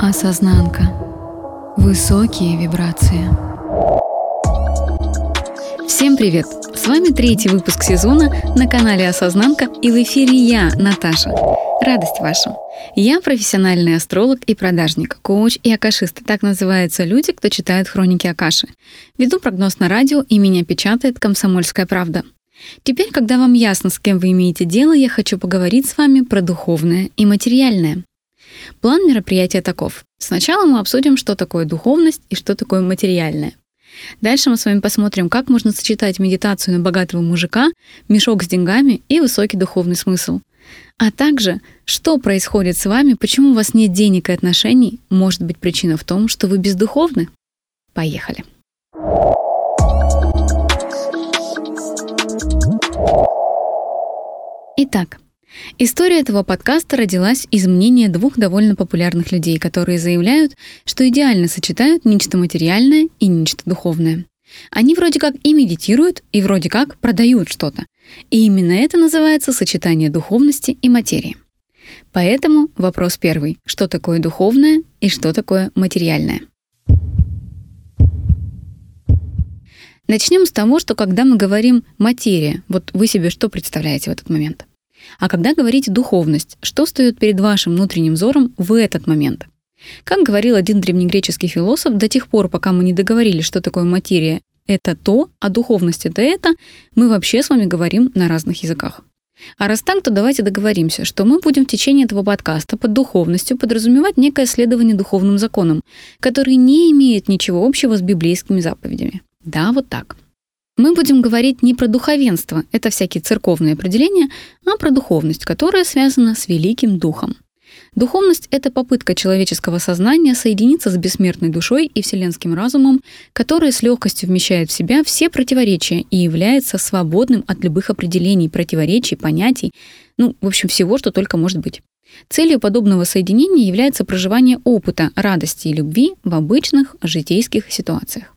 Осознанка. Высокие вибрации. Всем привет! С вами третий выпуск сезона на канале Осознанка и в эфире я, Наташа. Радость ваша. Я профессиональный астролог и продажник, коуч и акашист. Так называются люди, кто читает хроники Акаши. Веду прогноз на радио и меня печатает «Комсомольская правда». Теперь, когда вам ясно, с кем вы имеете дело, я хочу поговорить с вами про духовное и материальное. План мероприятия таков. Сначала мы обсудим, что такое духовность и что такое материальное. Дальше мы с вами посмотрим, как можно сочетать медитацию на богатого мужика, мешок с деньгами и высокий духовный смысл. А также, что происходит с вами, почему у вас нет денег и отношений, может быть причина в том, что вы бездуховны. Поехали. Итак, История этого подкаста родилась из мнения двух довольно популярных людей, которые заявляют, что идеально сочетают нечто материальное и нечто духовное. Они вроде как и медитируют, и вроде как продают что-то. И именно это называется сочетание духовности и материи. Поэтому вопрос первый. Что такое духовное и что такое материальное? Начнем с того, что когда мы говорим «материя», вот вы себе что представляете в этот момент? А когда говорите «духовность», что стоит перед вашим внутренним взором в этот момент? Как говорил один древнегреческий философ, до тех пор, пока мы не договорились, что такое материя — это то, а духовность — это это, мы вообще с вами говорим на разных языках. А раз так, то давайте договоримся, что мы будем в течение этого подкаста под духовностью подразумевать некое следование духовным законам, которые не имеют ничего общего с библейскими заповедями. Да, вот так. Мы будем говорить не про духовенство, это всякие церковные определения, а про духовность, которая связана с великим духом. Духовность — это попытка человеческого сознания соединиться с бессмертной душой и вселенским разумом, который с легкостью вмещает в себя все противоречия и является свободным от любых определений, противоречий, понятий, ну, в общем, всего, что только может быть. Целью подобного соединения является проживание опыта радости и любви в обычных житейских ситуациях.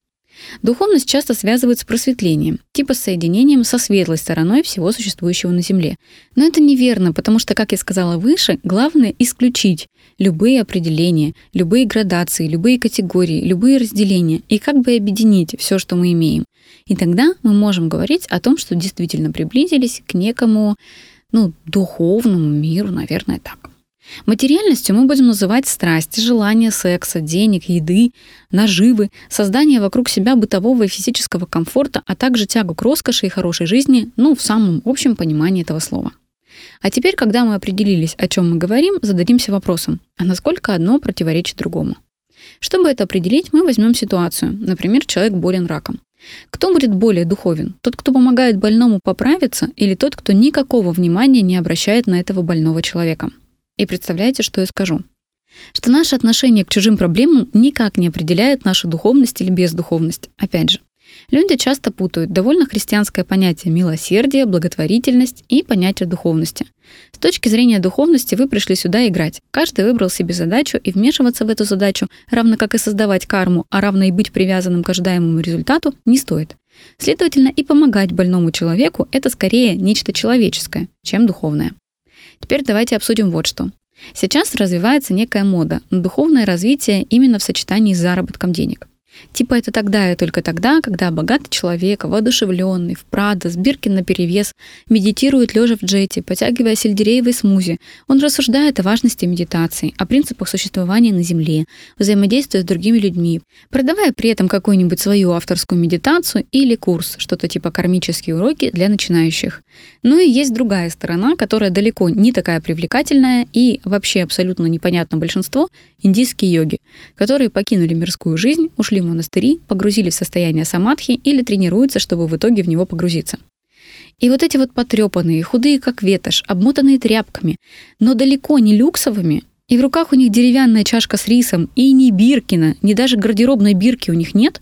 Духовность часто связывают с просветлением, типа с соединением со светлой стороной всего существующего на Земле. Но это неверно, потому что, как я сказала выше, главное исключить любые определения, любые градации, любые категории, любые разделения и как бы объединить все, что мы имеем. И тогда мы можем говорить о том, что действительно приблизились к некому ну, духовному миру, наверное, так. Материальностью мы будем называть страсть, желание секса, денег, еды, наживы, создание вокруг себя бытового и физического комфорта, а также тягу к роскоши и хорошей жизни, ну, в самом общем понимании этого слова. А теперь, когда мы определились, о чем мы говорим, зададимся вопросом, а насколько одно противоречит другому? Чтобы это определить, мы возьмем ситуацию. Например, человек болен раком. Кто будет более духовен? Тот, кто помогает больному поправиться, или тот, кто никакого внимания не обращает на этого больного человека? И представляете, что я скажу? Что наше отношение к чужим проблемам никак не определяет нашу духовность или бездуховность. Опять же, люди часто путают довольно христианское понятие милосердия, благотворительность и понятие духовности. С точки зрения духовности вы пришли сюда играть. Каждый выбрал себе задачу, и вмешиваться в эту задачу, равно как и создавать карму, а равно и быть привязанным к ожидаемому результату, не стоит. Следовательно, и помогать больному человеку — это скорее нечто человеческое, чем духовное. Теперь давайте обсудим вот что. Сейчас развивается некая мода на духовное развитие именно в сочетании с заработком денег. Типа это тогда и только тогда, когда богатый человек, воодушевленный, в Прадо, с Биркин наперевес, медитирует лежа в джете, потягивая сельдереевый смузи. Он рассуждает о важности медитации, о принципах существования на Земле, взаимодействуя с другими людьми, продавая при этом какую-нибудь свою авторскую медитацию или курс, что-то типа кармические уроки для начинающих. Ну и есть другая сторона, которая далеко не такая привлекательная и вообще абсолютно непонятно большинство — индийские йоги, которые покинули мирскую жизнь, ушли в монастыри, погрузились в состояние самадхи или тренируются, чтобы в итоге в него погрузиться. И вот эти вот потрепанные, худые как ветошь, обмотанные тряпками, но далеко не люксовыми, и в руках у них деревянная чашка с рисом, и ни Биркина, ни даже гардеробной бирки у них нет,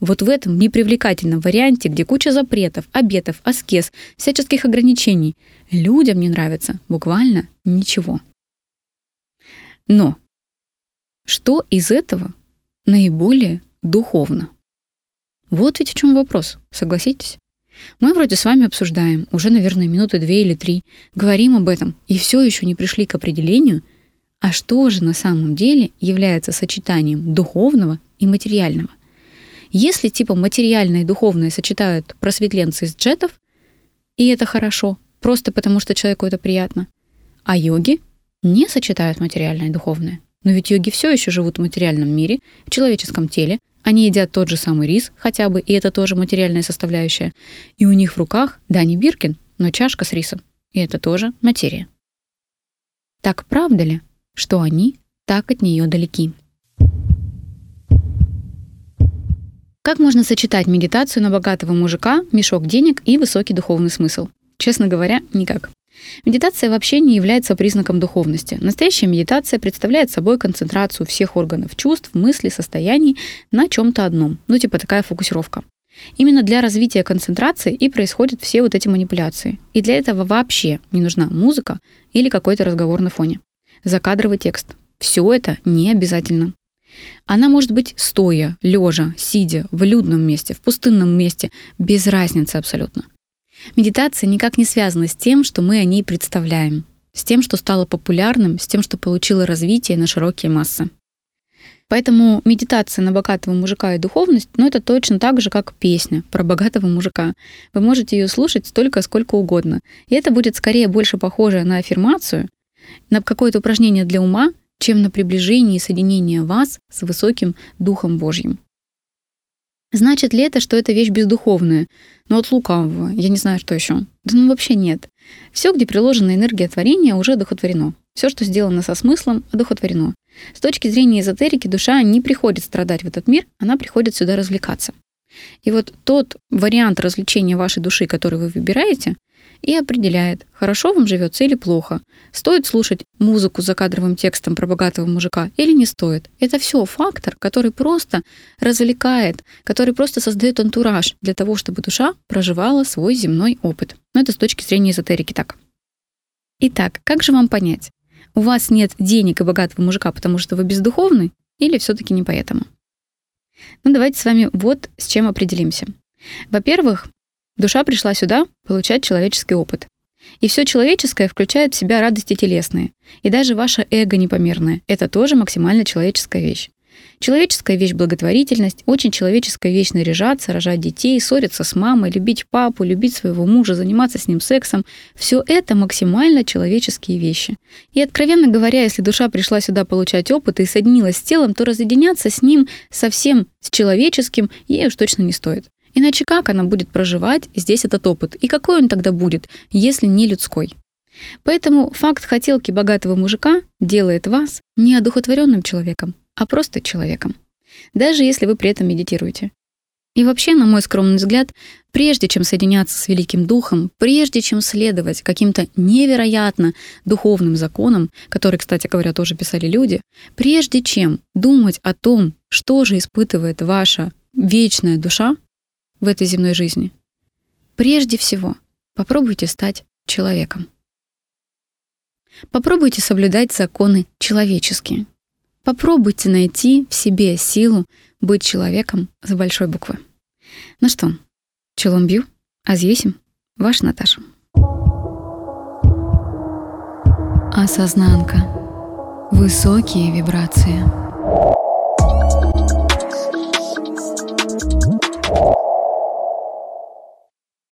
вот в этом непривлекательном варианте, где куча запретов, обетов, аскез, всяческих ограничений, людям не нравится буквально ничего. Но что из этого наиболее духовно. Вот ведь в чем вопрос, согласитесь? Мы вроде с вами обсуждаем, уже, наверное, минуты две или три, говорим об этом, и все еще не пришли к определению, А что же на самом деле является сочетанием духовного и материального? Если типа материальное и духовное сочетают просветленцы из джетов, и это хорошо, просто потому что человеку это приятно, а йоги не сочетают материальное и духовное. Но ведь йоги все еще живут в материальном мире, в человеческом теле, они едят тот же самый рис хотя бы, и это тоже материальная составляющая. И у них в руках, да, не Биркин, но чашка с рисом. И это тоже материя. Так правда ли, что они так от нее далеки? Как можно сочетать медитацию на богатого мужика, мешок денег и высокий духовный смысл? Честно говоря, никак. Медитация вообще не является признаком духовности. Настоящая медитация представляет собой концентрацию всех органов чувств, мыслей, состояний на чем-то одном. Ну, типа такая фокусировка. Именно для развития концентрации и происходят все вот эти манипуляции. И для этого вообще не нужна музыка или какой-то разговор на фоне. Закадровый текст. Все это не обязательно. Она может быть стоя, лежа, сидя, в людном месте, в пустынном месте, без разницы абсолютно. Медитация никак не связана с тем, что мы о ней представляем, с тем, что стало популярным, с тем, что получило развитие на широкие массы. Поэтому медитация на богатого мужика и духовность, ну, это точно так же, как песня про богатого мужика. Вы можете ее слушать столько, сколько угодно. И это будет скорее больше похоже на аффирмацию, на какое-то упражнение для ума, чем на приближение и соединение вас с высоким Духом Божьим. Значит ли это, что это вещь бездуховная? Ну, от лукавого. Я не знаю, что еще. Да ну вообще нет. Все, где приложена энергия творения, уже одухотворено. Все, что сделано со смыслом, одухотворено. С точки зрения эзотерики, душа не приходит страдать в этот мир, она приходит сюда развлекаться. И вот тот вариант развлечения вашей души, который вы выбираете, и определяет, хорошо вам живется или плохо, стоит слушать музыку с закадровым текстом про богатого мужика или не стоит. Это все фактор, который просто развлекает, который просто создает антураж для того, чтобы душа проживала свой земной опыт. Но это с точки зрения эзотерики так. Итак, как же вам понять, у вас нет денег и богатого мужика, потому что вы бездуховны, или все-таки не поэтому? Ну, давайте с вами вот с чем определимся. Во-первых, душа пришла сюда получать человеческий опыт. И все человеческое включает в себя радости телесные. И даже ваше эго непомерное — это тоже максимально человеческая вещь. Человеческая вещь — благотворительность, очень человеческая вещь — наряжаться, рожать детей, ссориться с мамой, любить папу, любить своего мужа, заниматься с ним сексом. Все это максимально человеческие вещи. И, откровенно говоря, если душа пришла сюда получать опыт и соединилась с телом, то разъединяться с ним совсем с человеческим ей уж точно не стоит. Иначе как она будет проживать здесь этот опыт? И какой он тогда будет, если не людской? Поэтому факт хотелки богатого мужика делает вас не одухотворенным человеком, а просто человеком. Даже если вы при этом медитируете. И вообще, на мой скромный взгляд, прежде чем соединяться с Великим Духом, прежде чем следовать каким-то невероятно духовным законам, которые, кстати говоря, тоже писали люди, прежде чем думать о том, что же испытывает ваша вечная душа в этой земной жизни, прежде всего попробуйте стать человеком. Попробуйте соблюдать законы человеческие. Попробуйте найти в себе силу быть человеком с большой буквы. Ну что, челом бью, азвесим, ваша Наташа. Осознанка. Высокие вибрации.